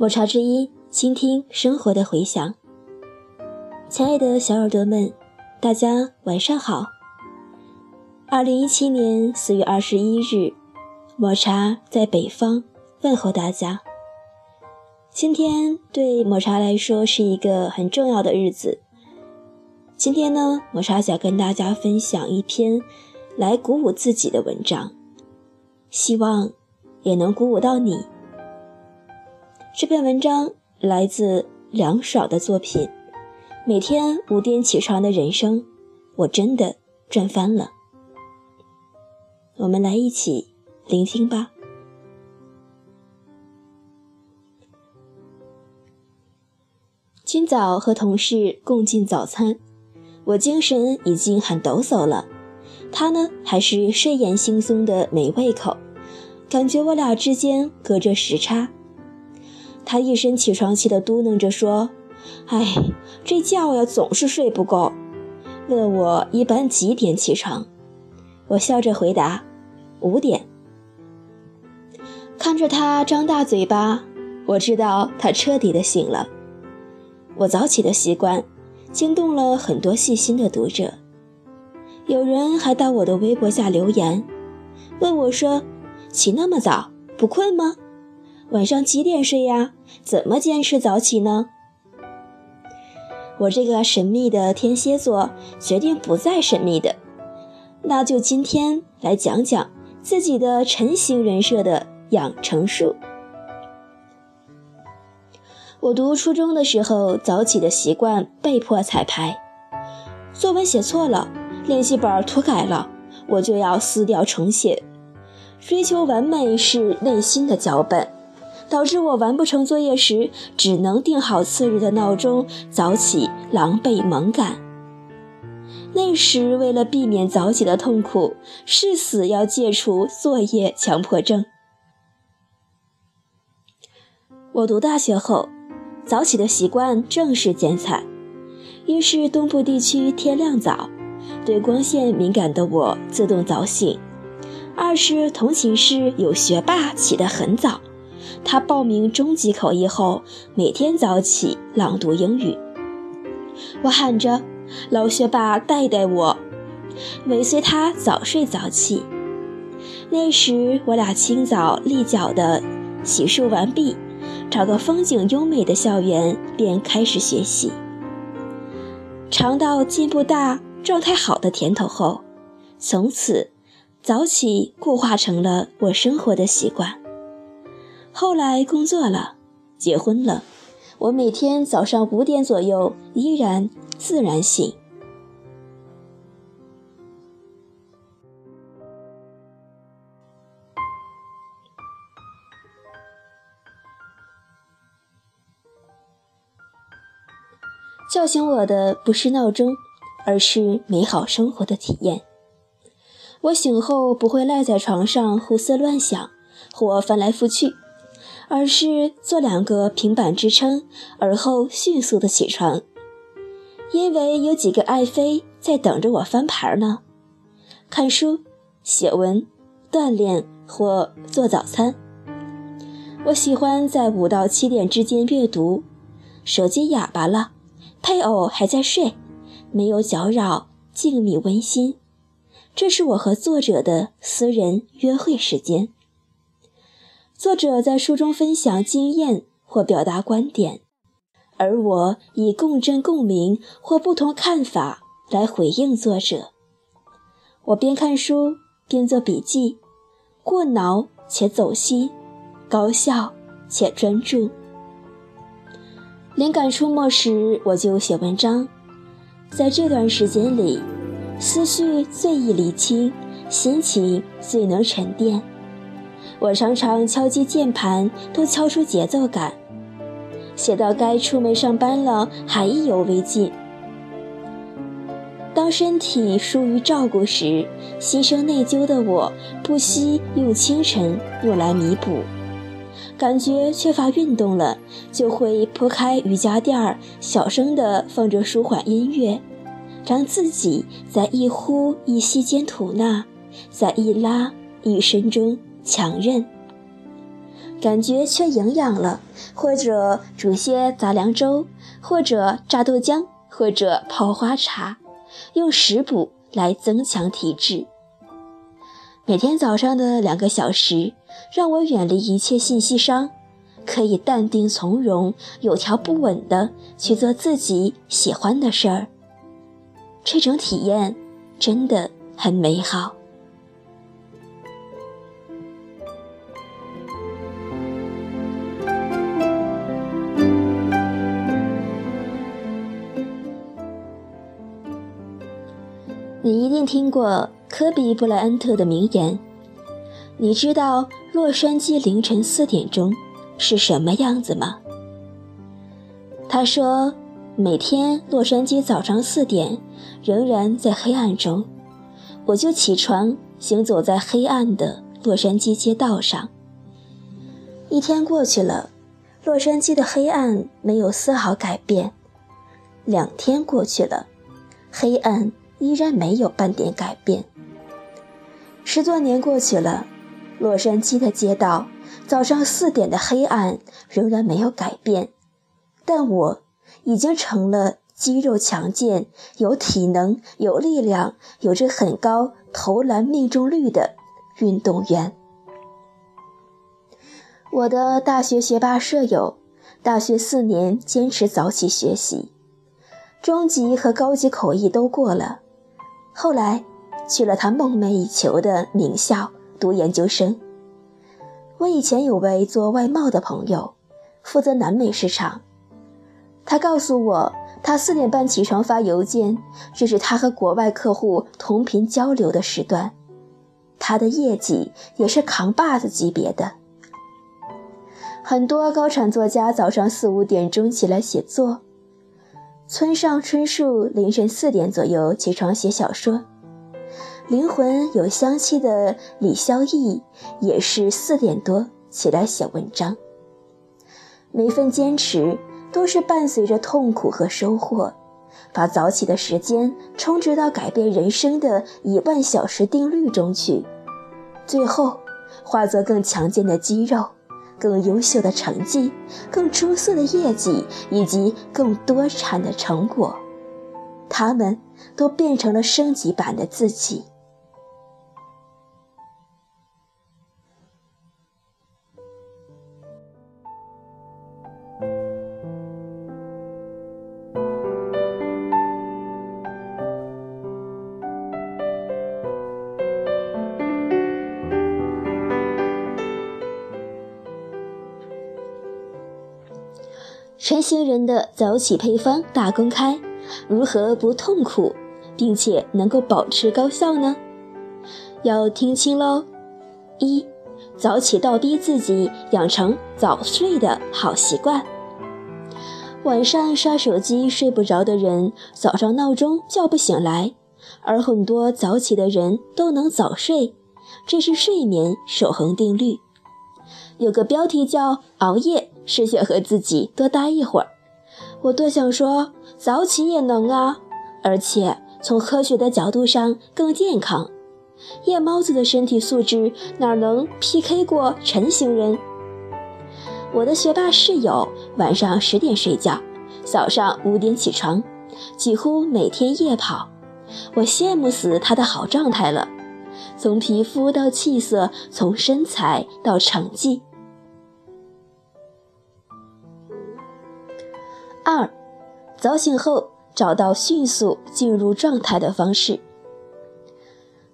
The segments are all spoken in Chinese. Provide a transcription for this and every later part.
抹茶之音，倾听生活的回响。亲爱的小耳朵们，大家晚上好。二零一七年四月二十一日，抹茶在北方问候大家。今天对抹茶来说是一个很重要的日子。今天呢，抹茶想跟大家分享一篇来鼓舞自己的文章，希望也能鼓舞到你。这篇文章来自凉爽的作品，《每天五点起床的人生》，我真的赚翻了。我们来一起聆听吧。今早和同事共进早餐，我精神已经很抖擞了，他呢还是睡眼惺忪的没胃口，感觉我俩之间隔着时差。他一身起床气的嘟囔着说：“哎，这觉呀总是睡不够。”问我一般几点起床，我笑着回答：“五点。”看着他张大嘴巴，我知道他彻底的醒了。我早起的习惯惊动了很多细心的读者，有人还到我的微博下留言，问我说：“起那么早，不困吗？”晚上几点睡呀？怎么坚持早起呢？我这个神秘的天蝎座决定不再神秘的，那就今天来讲讲自己的成型人设的养成术。我读初中的时候，早起的习惯被迫彩排，作文写错了，练习本涂改了，我就要撕掉重写，追求完美是内心的脚本。导致我完不成作业时，只能定好次日的闹钟，早起狼狈猛赶。那时为了避免早起的痛苦，誓死要戒除作业强迫症。我读大学后，早起的习惯正式剪彩。一是东部地区天亮早，对光线敏感的我自动早醒；二是同寝室有学霸起得很早。他报名中级口译后，每天早起朗读英语。我喊着：“老学霸，带带我！”尾随他早睡早起。那时我俩清早立脚的洗漱完毕，找个风景优美的校园便开始学习。尝到进步大、状态好的甜头后，从此早起固化成了我生活的习惯。后来工作了，结婚了，我每天早上五点左右依然自然醒。叫醒我的不是闹钟，而是美好生活的体验。我醒后不会赖在床上胡思乱想，或翻来覆去。而是做两个平板支撑，而后迅速的起床，因为有几个爱妃在等着我翻牌呢。看书、写文、锻炼或做早餐。我喜欢在五到七点之间阅读，手机哑巴了，配偶还在睡，没有搅扰，静谧温馨。这是我和作者的私人约会时间。作者在书中分享经验或表达观点，而我以共振共鸣或不同看法来回应作者。我边看书边做笔记，过脑且走心，高效且专注。灵感出没时，我就写文章。在这段时间里，思绪最易理清，心情最能沉淀。我常常敲击键盘，都敲出节奏感。写到该出门上班了，还意犹未尽。当身体疏于照顾时，心生内疚的我，不惜用清晨用来弥补。感觉缺乏运动了，就会铺开瑜伽垫儿，小声地放着舒缓音乐，让自己在一呼一吸间吐纳，在一拉一伸中。强韧，感觉缺营养了，或者煮些杂粮粥，或者榨豆浆，或者泡花茶，用食补来增强体质。每天早上的两个小时，让我远离一切信息商，可以淡定从容、有条不紊地去做自己喜欢的事儿。这种体验真的很美好。听过科比·布莱恩特的名言。你知道洛杉矶凌晨四点钟是什么样子吗？他说，每天洛杉矶早上四点仍然在黑暗中，我就起床行走在黑暗的洛杉矶街道上。一天过去了，洛杉矶的黑暗没有丝毫改变；两天过去了，黑暗。依然没有半点改变。十多年过去了，洛杉矶的街道早上四点的黑暗仍然没有改变，但我已经成了肌肉强健、有体能、有力量、有着很高投篮命中率的运动员。我的大学学霸舍友，大学四年坚持早起学习，中级和高级口译都过了。后来，去了他梦寐以求的名校读研究生。我以前有位做外贸的朋友，负责南美市场。他告诉我，他四点半起床发邮件，这是他和国外客户同频交流的时段。他的业绩也是扛把子级别的。很多高产作家早上四五点钟起来写作。村上春树凌晨四点左右起床写小说，灵魂有香气的李孝义也是四点多起来写文章。每份坚持都是伴随着痛苦和收获，把早起的时间充值到改变人生的一万小时定律中去，最后化作更强健的肌肉。更优秀的成绩，更出色的业绩，以及更多产的成果，他们都变成了升级版的自己。晨行人的早起配方大公开，如何不痛苦，并且能够保持高效呢？要听清喽！一，早起倒逼自己养成早睡的好习惯。晚上刷手机睡不着的人，早上闹钟叫不醒来；而很多早起的人都能早睡，这是睡眠守恒定律。有个标题叫“熬夜”。是想和自己多待一会儿，我多想说早起也能啊，而且从科学的角度上更健康。夜猫子的身体素质哪能 PK 过晨行人？我的学霸室友晚上十点睡觉，早上五点起床，几乎每天夜跑，我羡慕死他的好状态了，从皮肤到气色，从身材到成绩。二，早醒后找到迅速进入状态的方式。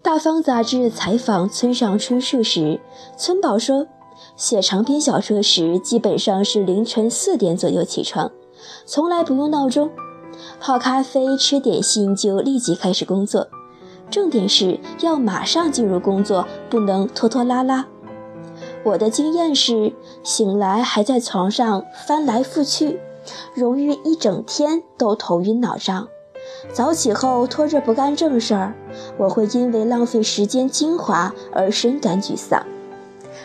大方杂志采访村上春树时，村宝说，写长篇小说时基本上是凌晨四点左右起床，从来不用闹钟，泡咖啡吃点心就立即开始工作，重点是要马上进入工作，不能拖拖拉拉。我的经验是，醒来还在床上翻来覆去。容易一整天都头晕脑胀，早起后拖着不干正事儿，我会因为浪费时间精华而深感沮丧。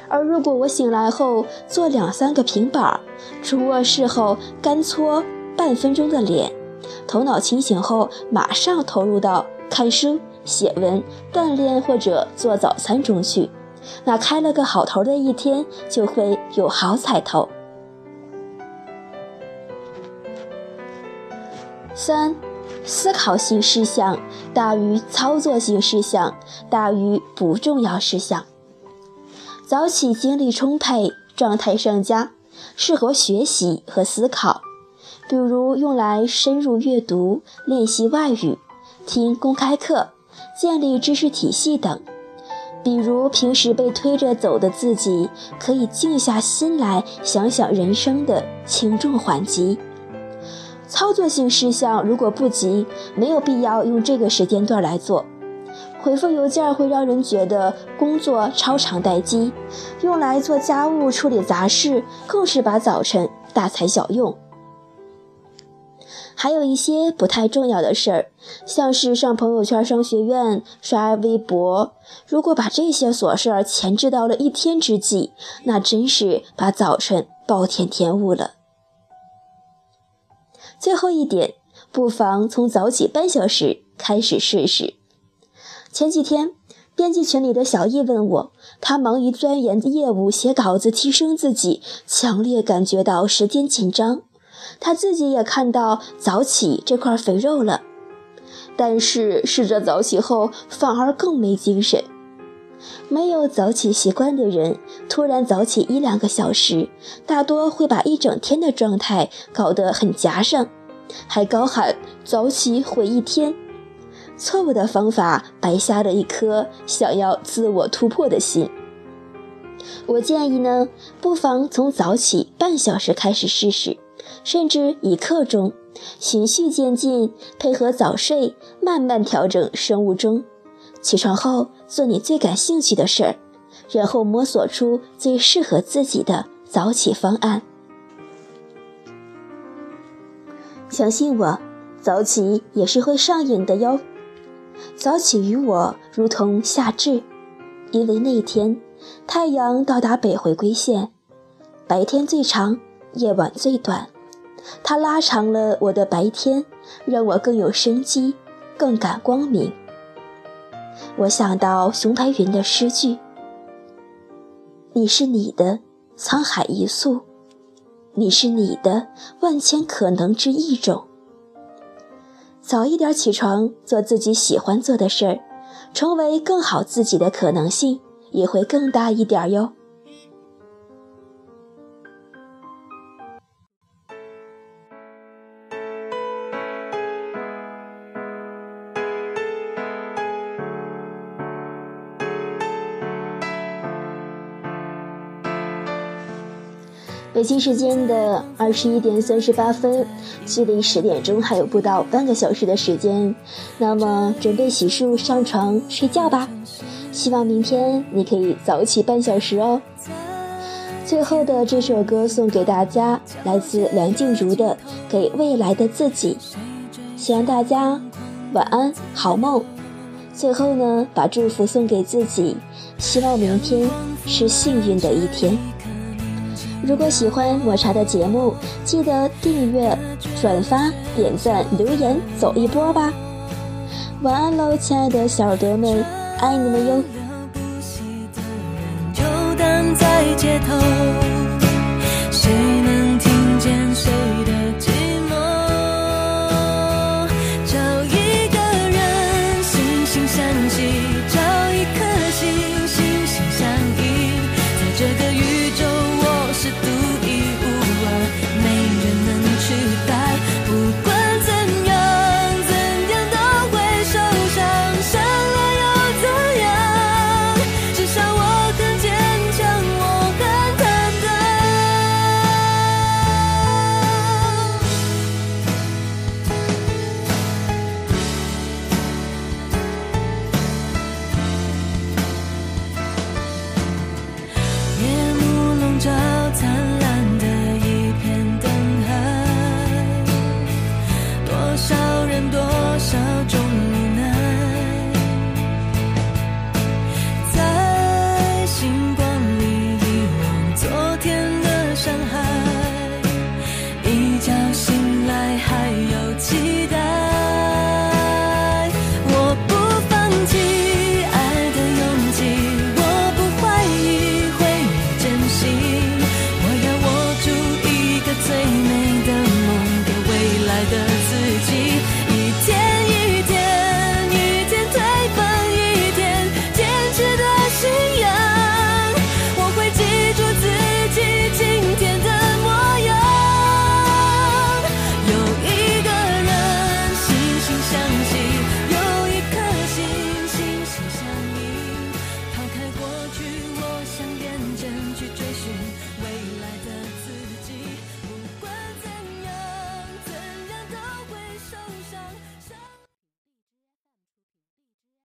而如果我醒来后做两三个平板，出卧室后干搓半分钟的脸，头脑清醒后马上投入到看书、写文、锻炼或者做早餐中去，那开了个好头的一天就会有好彩头。三，思考性事项大于操作性事项大于不重要事项。早起精力充沛，状态上佳，适合学习和思考，比如用来深入阅读、练习外语、听公开课、建立知识体系等。比如平时被推着走的自己，可以静下心来想想人生的轻重缓急。操作性事项如果不急，没有必要用这个时间段来做。回复邮件会让人觉得工作超长待机，用来做家务、处理杂事，更是把早晨大材小用。还有一些不太重要的事儿，像是上朋友圈、商学院、刷微博，如果把这些琐事儿前置到了一天之际，那真是把早晨暴殄天物了。最后一点，不妨从早起半小时开始试试。前几天，编辑群里的小易问我，他忙于钻研业务、写稿子、提升自己，强烈感觉到时间紧张。他自己也看到早起这块肥肉了，但是试着早起后反而更没精神。没有早起习惯的人，突然早起一两个小时，大多会把一整天的状态搞得很夹上，还高喊早起毁一天。错误的方法，白瞎了一颗想要自我突破的心。我建议呢，不妨从早起半小时开始试试，甚至一刻钟，循序渐进，配合早睡，慢慢调整生物钟。起床后做你最感兴趣的事儿，然后摸索出最适合自己的早起方案。相信我，早起也是会上瘾的哟。早起于我如同夏至，因为那天太阳到达北回归线，白天最长，夜晚最短，它拉长了我的白天，让我更有生机，更感光明。我想到熊白云的诗句：“你是你的沧海一粟，你是你的万千可能之一种。”早一点起床，做自己喜欢做的事儿，成为更好自己的可能性也会更大一点哟。北京时间的二十一点三十八分，距离十点钟还有不到半个小时的时间，那么准备洗漱、上床睡觉吧。希望明天你可以早起半小时哦。最后的这首歌送给大家，来自梁静茹的《给未来的自己》，希望大家晚安，好梦。最后呢，把祝福送给自己，希望明天是幸运的一天。如果喜欢抹茶的节目，记得订阅、转发、点赞、留言，走一波吧！晚安喽，亲爱的小耳朵们，爱你们哟！